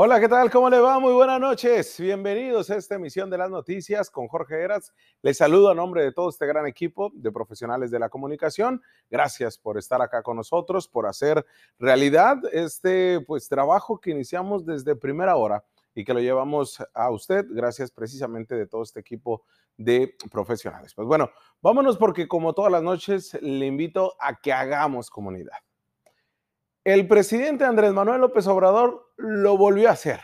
Hola, ¿qué tal? ¿Cómo le va? Muy buenas noches. Bienvenidos a esta emisión de las noticias con Jorge Eras. Les saludo a nombre de todo este gran equipo de profesionales de la comunicación. Gracias por estar acá con nosotros, por hacer realidad este pues trabajo que iniciamos desde primera hora y que lo llevamos a usted gracias precisamente de todo este equipo de profesionales. Pues bueno, vámonos porque como todas las noches le invito a que hagamos comunidad. El presidente Andrés Manuel López Obrador lo volvió a hacer.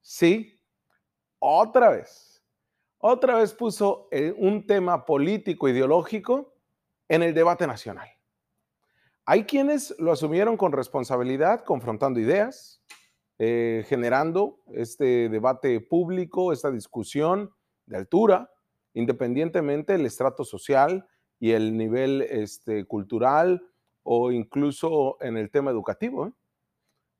Sí, otra vez. Otra vez puso eh, un tema político, ideológico en el debate nacional. Hay quienes lo asumieron con responsabilidad, confrontando ideas, eh, generando este debate público, esta discusión de altura, independientemente del estrato social y el nivel este, cultural o incluso en el tema educativo. ¿eh?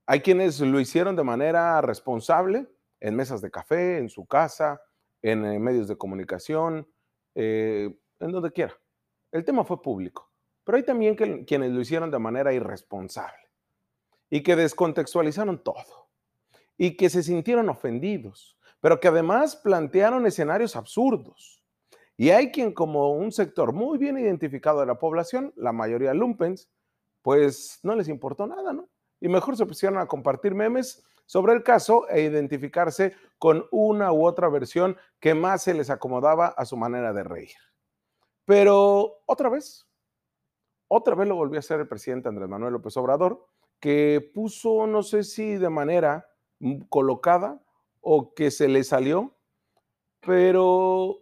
Hay quienes lo hicieron de manera responsable en mesas de café, en su casa, en eh, medios de comunicación, eh, en donde quiera. El tema fue público, pero hay también quienes lo hicieron de manera irresponsable y que descontextualizaron todo y que se sintieron ofendidos, pero que además plantearon escenarios absurdos y hay quien como un sector muy bien identificado de la población, la mayoría lumpens, pues no les importó nada, ¿no? Y mejor se pusieron a compartir memes sobre el caso e identificarse con una u otra versión que más se les acomodaba a su manera de reír. Pero otra vez, otra vez lo volvió a hacer el presidente Andrés Manuel López Obrador, que puso, no sé si de manera colocada o que se le salió, pero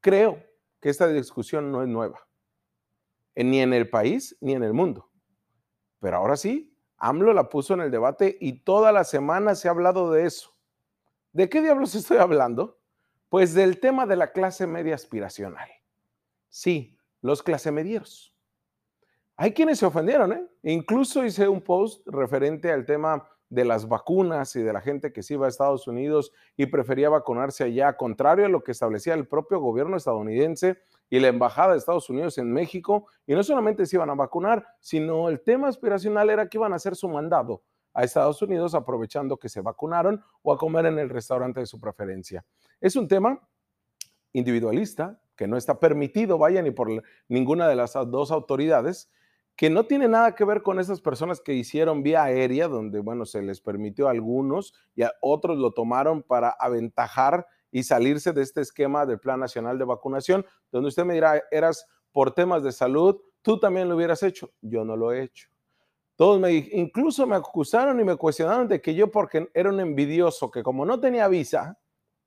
creo que esta discusión no es nueva, ni en el país ni en el mundo. Pero ahora sí, AMLO la puso en el debate y toda la semana se ha hablado de eso. ¿De qué diablos estoy hablando? Pues del tema de la clase media aspiracional. Sí, los clase medieros. Hay quienes se ofendieron, ¿eh? Incluso hice un post referente al tema de las vacunas y de la gente que se iba a Estados Unidos y prefería vacunarse allá, contrario a lo que establecía el propio gobierno estadounidense y la embajada de Estados Unidos en México. Y no solamente se iban a vacunar, sino el tema aspiracional era que iban a hacer su mandado a Estados Unidos aprovechando que se vacunaron o a comer en el restaurante de su preferencia. Es un tema individualista que no está permitido, vaya, ni por ninguna de las dos autoridades, que no tiene nada que ver con esas personas que hicieron vía aérea, donde, bueno, se les permitió a algunos y a otros lo tomaron para aventajar y salirse de este esquema del Plan Nacional de Vacunación, donde usted me dirá, eras por temas de salud, tú también lo hubieras hecho. Yo no lo he hecho. Todos me, incluso me acusaron y me cuestionaron de que yo, porque era un envidioso, que como no tenía visa,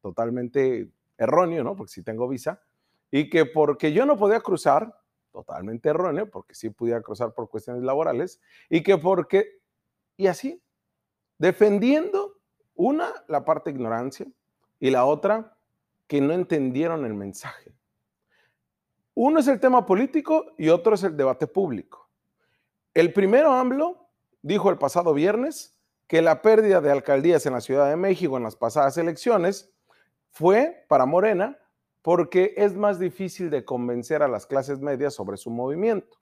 totalmente erróneo, ¿no? Porque sí tengo visa, y que porque yo no podía cruzar, totalmente erróneo, porque sí pudiera cruzar por cuestiones laborales, y que porque, y así, defendiendo una, la parte ignorancia, y la otra, que no entendieron el mensaje. Uno es el tema político y otro es el debate público. El primero, AMLO, dijo el pasado viernes que la pérdida de alcaldías en la Ciudad de México en las pasadas elecciones fue para Morena porque es más difícil de convencer a las clases medias sobre su movimiento.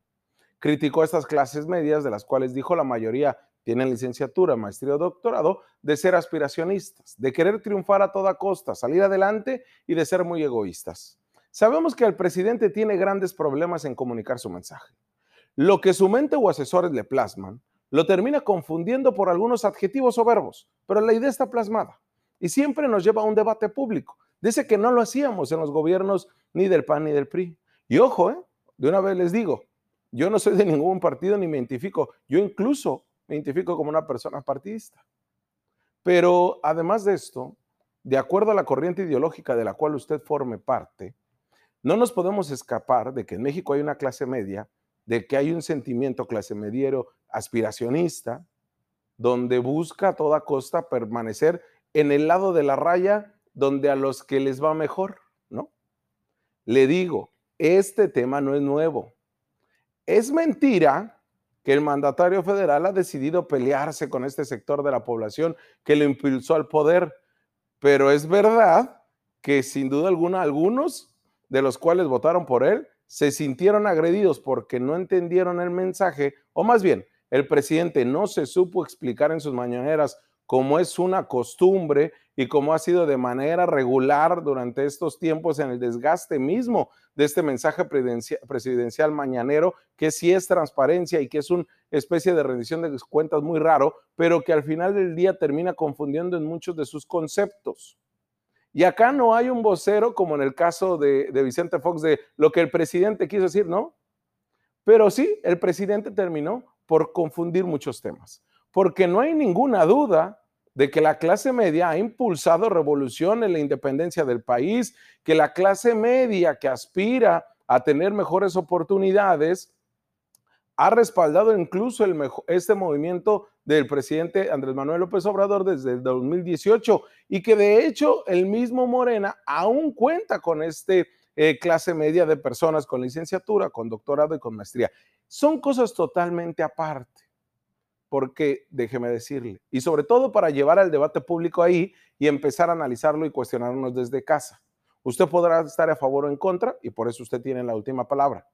Criticó a estas clases medias, de las cuales dijo la mayoría tienen licenciatura, maestría o doctorado, de ser aspiracionistas, de querer triunfar a toda costa, salir adelante y de ser muy egoístas. Sabemos que el presidente tiene grandes problemas en comunicar su mensaje. Lo que su mente o asesores le plasman, lo termina confundiendo por algunos adjetivos o verbos, pero la idea está plasmada y siempre nos lleva a un debate público Dice que no lo hacíamos en los gobiernos ni del PAN ni del PRI. Y ojo, ¿eh? de una vez les digo, yo no soy de ningún partido ni me identifico. Yo incluso me identifico como una persona partidista. Pero además de esto, de acuerdo a la corriente ideológica de la cual usted forme parte, no nos podemos escapar de que en México hay una clase media, de que hay un sentimiento clase mediero aspiracionista, donde busca a toda costa permanecer en el lado de la raya donde a los que les va mejor, ¿no? Le digo, este tema no es nuevo. Es mentira que el mandatario federal ha decidido pelearse con este sector de la población que lo impulsó al poder, pero es verdad que sin duda alguna algunos de los cuales votaron por él se sintieron agredidos porque no entendieron el mensaje, o más bien, el presidente no se supo explicar en sus mañaneras como es una costumbre y como ha sido de manera regular durante estos tiempos en el desgaste mismo de este mensaje presidencial mañanero, que sí es transparencia y que es una especie de rendición de cuentas muy raro, pero que al final del día termina confundiendo en muchos de sus conceptos. Y acá no hay un vocero como en el caso de, de Vicente Fox de lo que el presidente quiso decir, ¿no? Pero sí, el presidente terminó por confundir muchos temas, porque no hay ninguna duda de que la clase media ha impulsado revolución en la independencia del país, que la clase media que aspira a tener mejores oportunidades ha respaldado incluso este movimiento del presidente Andrés Manuel López Obrador desde el 2018 y que de hecho el mismo Morena aún cuenta con este eh, clase media de personas con licenciatura, con doctorado y con maestría. Son cosas totalmente aparte porque déjeme decirle, y sobre todo para llevar al debate público ahí y empezar a analizarlo y cuestionarnos desde casa. Usted podrá estar a favor o en contra y por eso usted tiene la última palabra.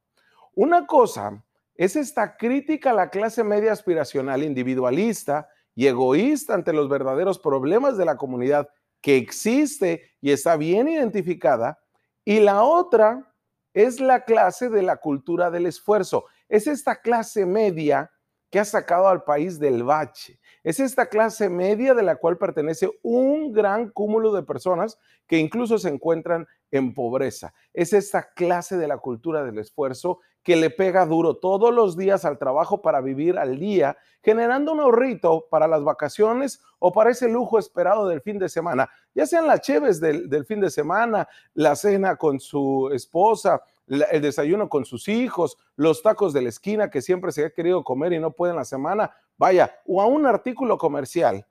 Una cosa es esta crítica a la clase media aspiracional individualista y egoísta ante los verdaderos problemas de la comunidad que existe y está bien identificada. Y la otra es la clase de la cultura del esfuerzo. Es esta clase media que ha sacado al país del bache. Es esta clase media de la cual pertenece un gran cúmulo de personas que incluso se encuentran en pobreza. Es esta clase de la cultura del esfuerzo que le pega duro todos los días al trabajo para vivir al día, generando un ahorrito para las vacaciones o para ese lujo esperado del fin de semana, ya sean las cheves del, del fin de semana, la cena con su esposa, el desayuno con sus hijos, los tacos de la esquina que siempre se ha querido comer y no puede en la semana, vaya, o a un artículo comercial.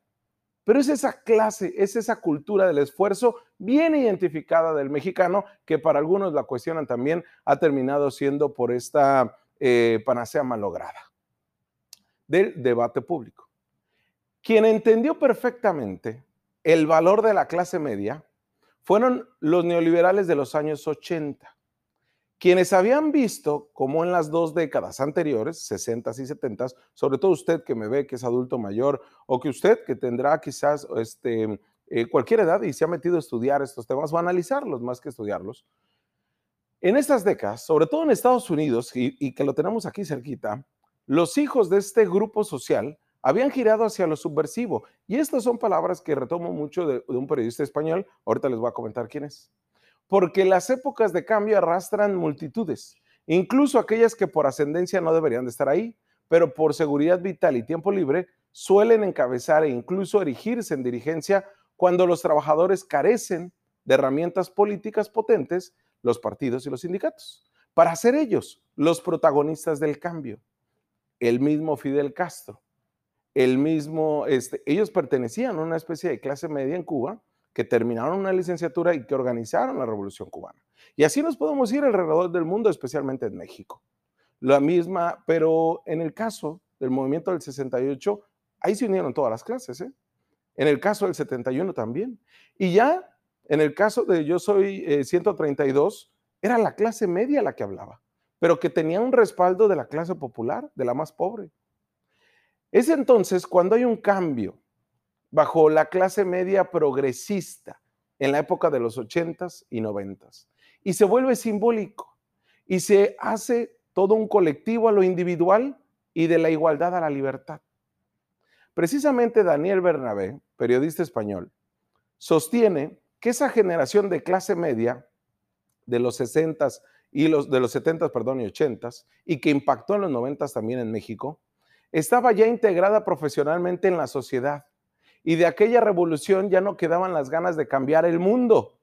Pero es esa clase, es esa cultura del esfuerzo bien identificada del mexicano que para algunos la cuestionan también, ha terminado siendo por esta eh, panacea malograda del debate público. Quien entendió perfectamente el valor de la clase media fueron los neoliberales de los años 80 quienes habían visto como en las dos décadas anteriores, 60 y 70, sobre todo usted que me ve que es adulto mayor o que usted que tendrá quizás este, eh, cualquier edad y se ha metido a estudiar estos temas o analizarlos más que estudiarlos, en estas décadas, sobre todo en Estados Unidos y, que lo tenemos aquí cerquita, los hijos de este grupo social habían girado hacia lo subversivo. Y estas son palabras que retomo mucho de, de un periodista español, ahorita les voy a comentar quién es porque las épocas de cambio arrastran multitudes, incluso aquellas que por ascendencia no deberían de estar ahí, pero por seguridad vital y tiempo libre suelen encabezar e incluso erigirse en dirigencia cuando los trabajadores carecen de herramientas políticas potentes, los partidos y los sindicatos, para ser ellos los protagonistas del cambio. El mismo Fidel Castro, el mismo, este, ellos pertenecían a una especie de clase media en Cuba, que terminaron una licenciatura y que organizaron la Revolución Cubana. Y así nos podemos ir alrededor del mundo, especialmente en México. La misma, pero en el caso del movimiento del 68, ahí se unieron todas las clases, ¿eh? En el caso del 71 también. Y ya en el caso de Yo Soy 132, eh, era la clase media la que hablaba, pero que tenía un respaldo de la clase popular, de la más pobre. Es entonces cuando hay un cambio bajo la clase media progresista en la época de los 80s y 90s. Y se vuelve simbólico y se hace todo un colectivo a lo individual y de la igualdad a la libertad. Precisamente Daniel Bernabé, periodista español, sostiene que esa generación de clase media de los 60s y los de los 70s, perdón, y 80s y que impactó en los 90s también en México, estaba ya integrada profesionalmente en la sociedad y de aquella revolución ya no quedaban las ganas de cambiar el mundo.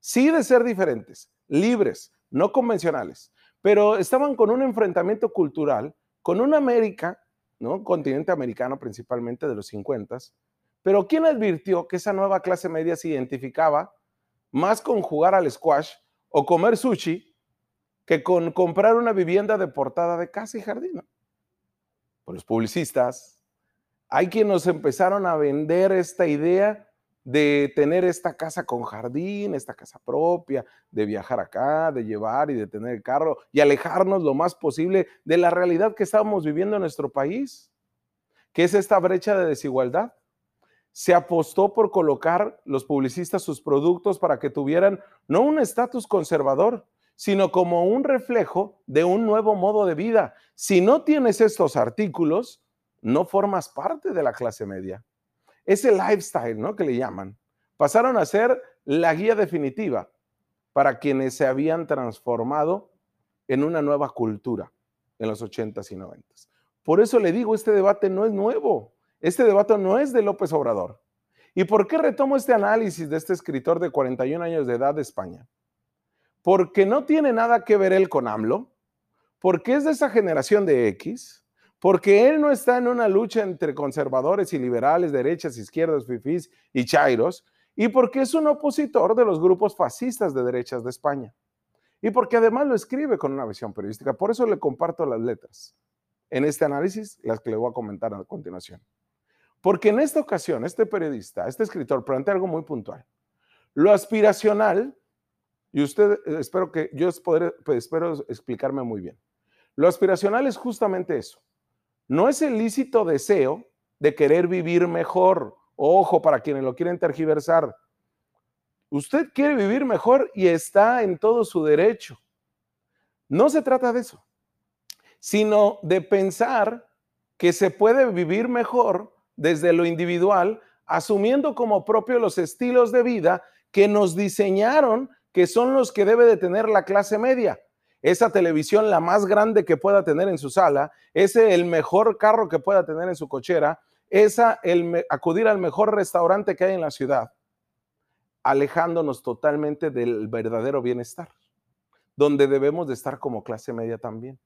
Sí de ser diferentes, libres, no convencionales, pero estaban con un enfrentamiento cultural con una América, ¿no? continente americano principalmente de los 50, pero ¿quién advirtió que esa nueva clase media se identificaba más con jugar al squash o comer sushi que con comprar una vivienda de portada de casa y jardín? Por los publicistas, hay quienes nos empezaron a vender esta idea de tener esta casa con jardín, esta casa propia, de viajar acá, de llevar y de tener el carro y alejarnos lo más posible de la realidad que estábamos viviendo en nuestro país, que es esta brecha de desigualdad. se apostó por colocar los publicistas sus productos para que tuvieran no un estatus conservador, sino como un reflejo de un nuevo modo de vida. Si no tienes estos artículos, no formas parte de la clase media. Ese lifestyle, ¿no? Que le llaman. Pasaron a ser la guía definitiva para quienes se habían transformado en una nueva cultura en los 80s y 90s. Por eso le digo, este debate no es nuevo. Este debate no es de López Obrador. ¿Y por qué retomo este análisis de este escritor de 41 años de edad de España? Porque no tiene nada que ver él con AMLO, porque es de esa generación de X, porque él no está en una lucha entre conservadores y liberales, derechas, izquierdas, fifís y chairos, y porque es un opositor de los grupos fascistas de derechas de España. Y porque además lo escribe con una visión periodística. Por eso le comparto las letras en este análisis, las que le voy a comentar a continuación. Porque en esta ocasión, este periodista, este escritor, plantea algo muy puntual. Lo aspiracional, y usted, eh, espero que yo pues, espero explicarme muy bien. Lo aspiracional es justamente eso. No es el lícito deseo de querer vivir mejor. Ojo, para quienes lo quieren tergiversar. Usted quiere vivir mejor y está en todo su derecho. No se trata de eso, sino de pensar que se puede vivir mejor desde lo individual, asumiendo como propio los estilos de vida que nos diseñaron, que son los que debe de tener la clase media. Esa televisión la más grande que pueda tener en su sala, ese el mejor carro que pueda tener en su cochera, esa el acudir al mejor restaurante que hay en la ciudad, alejándonos totalmente del verdadero bienestar, donde debemos de estar como clase media también.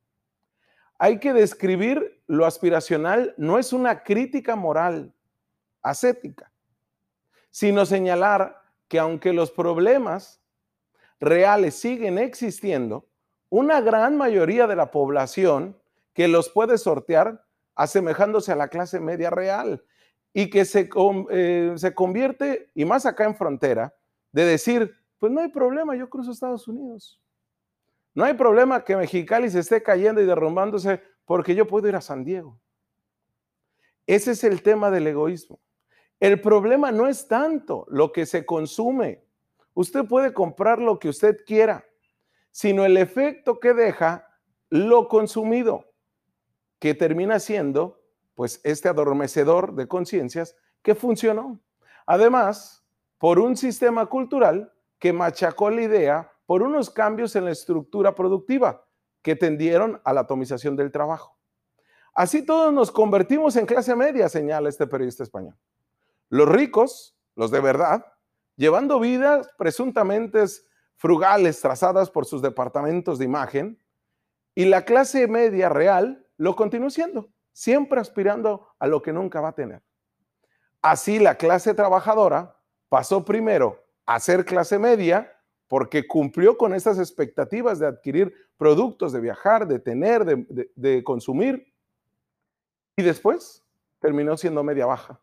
Hay que describir lo aspiracional, no es una crítica moral, ascética, sino señalar que aunque los problemas reales siguen existiendo, una gran mayoría de la población que los puede sortear asemejándose a la clase media real y que se, eh, se convierte, y más acá en frontera, de decir, pues no hay problema, yo cruzo Estados Unidos. No hay problema que Mexicali se esté cayendo y derrumbándose porque yo puedo ir a San Diego. Ese es el tema del egoísmo. El problema no es tanto lo que se consume. Usted puede comprar lo que usted quiera, sino el efecto que deja lo consumido, que termina siendo pues este adormecedor de conciencias que funcionó. Además, por un sistema cultural que machacó la idea por unos cambios en la estructura productiva que tendieron a la atomización del trabajo. Así todos nos convertimos en clase media, señala este periodista español. Los ricos, los de verdad, llevando vidas presuntamente frugales trazadas por sus departamentos de imagen, y la clase media real lo continúa siendo, siempre aspirando a lo que nunca va a tener. Así la clase trabajadora pasó primero a ser clase media porque cumplió con estas expectativas de adquirir productos, de viajar, de tener, de, consumir, y después terminó siendo media baja,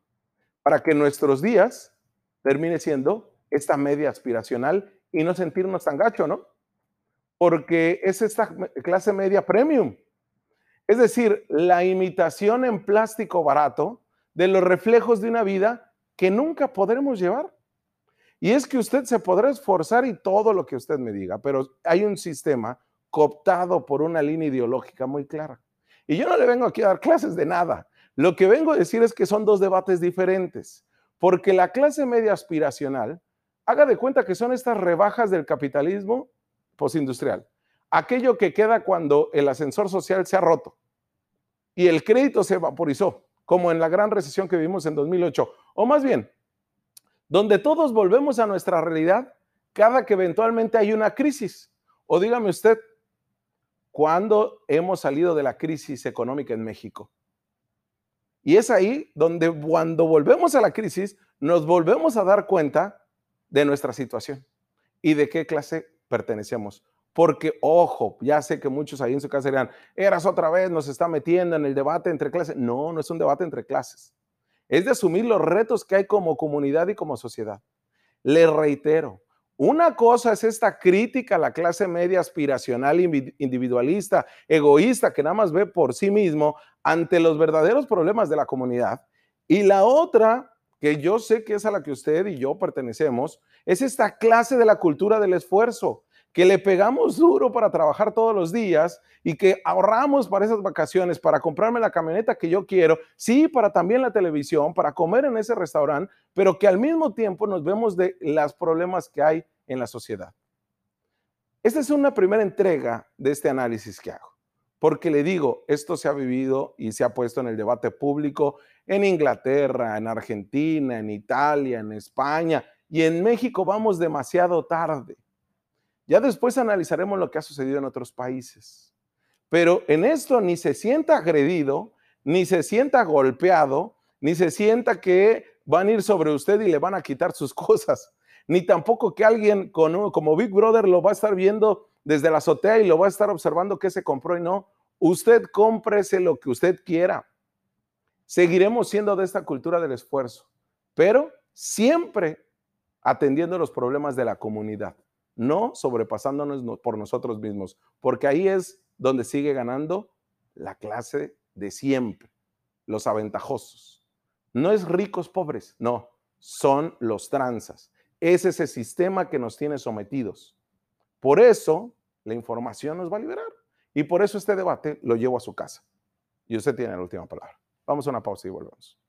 para que nuestros días termine siendo esta media aspiracional y no sentirnos tan gacho, ¿no? Porque es esta clase media premium. Es decir, la imitación en plástico barato de los reflejos de una vida que nunca podremos llevar. Y es que usted se podrá esforzar y todo lo que usted me diga, pero hay un sistema cooptado por una línea ideológica muy clara. Y yo no le vengo aquí a dar clases de nada. Lo que vengo a decir es que son dos debates diferentes, porque la clase media aspiracional, haga de cuenta que son estas rebajas del capitalismo postindustrial, aquello que queda cuando el ascensor social se ha roto y el crédito se vaporizó, como en la gran recesión que vivimos en 2008, o más bien, donde todos volvemos a nuestra realidad cada que eventualmente hay una crisis. O dígame usted, ¿cuándo hemos salido de la crisis económica en México? Y es ahí donde cuando volvemos a la crisis nos volvemos a dar cuenta de nuestra situación y de qué clase pertenecemos. Porque, ojo, ya sé que muchos ahí en su casa dirán, eras otra vez, nos está metiendo en el debate entre clases. No, no es un debate entre clases es de asumir los retos que hay como comunidad y como sociedad. Le reitero, una cosa es esta crítica a la clase media aspiracional, individualista, egoísta, que nada más ve por sí mismo ante los verdaderos problemas de la comunidad. Y la otra, que yo sé que es a la que usted y yo pertenecemos, es esta clase de la cultura del esfuerzo, que le pegamos duro para trabajar todos los días y que ahorramos para esas vacaciones, para comprarme la camioneta que yo quiero, sí, para también la televisión, para comer en ese restaurante, pero que al mismo tiempo nos vemos de los problemas que hay en la sociedad. Esta es una primera entrega de este análisis que hago, porque le digo, esto se ha vivido y se ha puesto en el debate público en Inglaterra, en Argentina, en Italia, en España y en México vamos demasiado tarde. Ya después analizaremos lo que ha sucedido en otros países. Pero en esto ni se sienta agredido, ni se sienta golpeado, ni se sienta que van a ir sobre usted y le van a quitar sus cosas, ni tampoco que alguien como Big Brother lo va a estar viendo desde la azotea y lo va a estar observando qué se compró y no. Usted cómprese lo que usted quiera. Seguiremos siendo de esta cultura del esfuerzo, pero siempre atendiendo los problemas de la comunidad no sobrepasándonos por nosotros mismos, porque ahí es donde sigue ganando la clase de siempre, los aventajosos. No es ricos pobres, no, son los tranzas. Es ese sistema que nos tiene sometidos. Por eso la información nos va a liberar. Y por eso este debate lo llevo a su casa. Y usted tiene la última palabra. Vamos a una pausa y volvemos.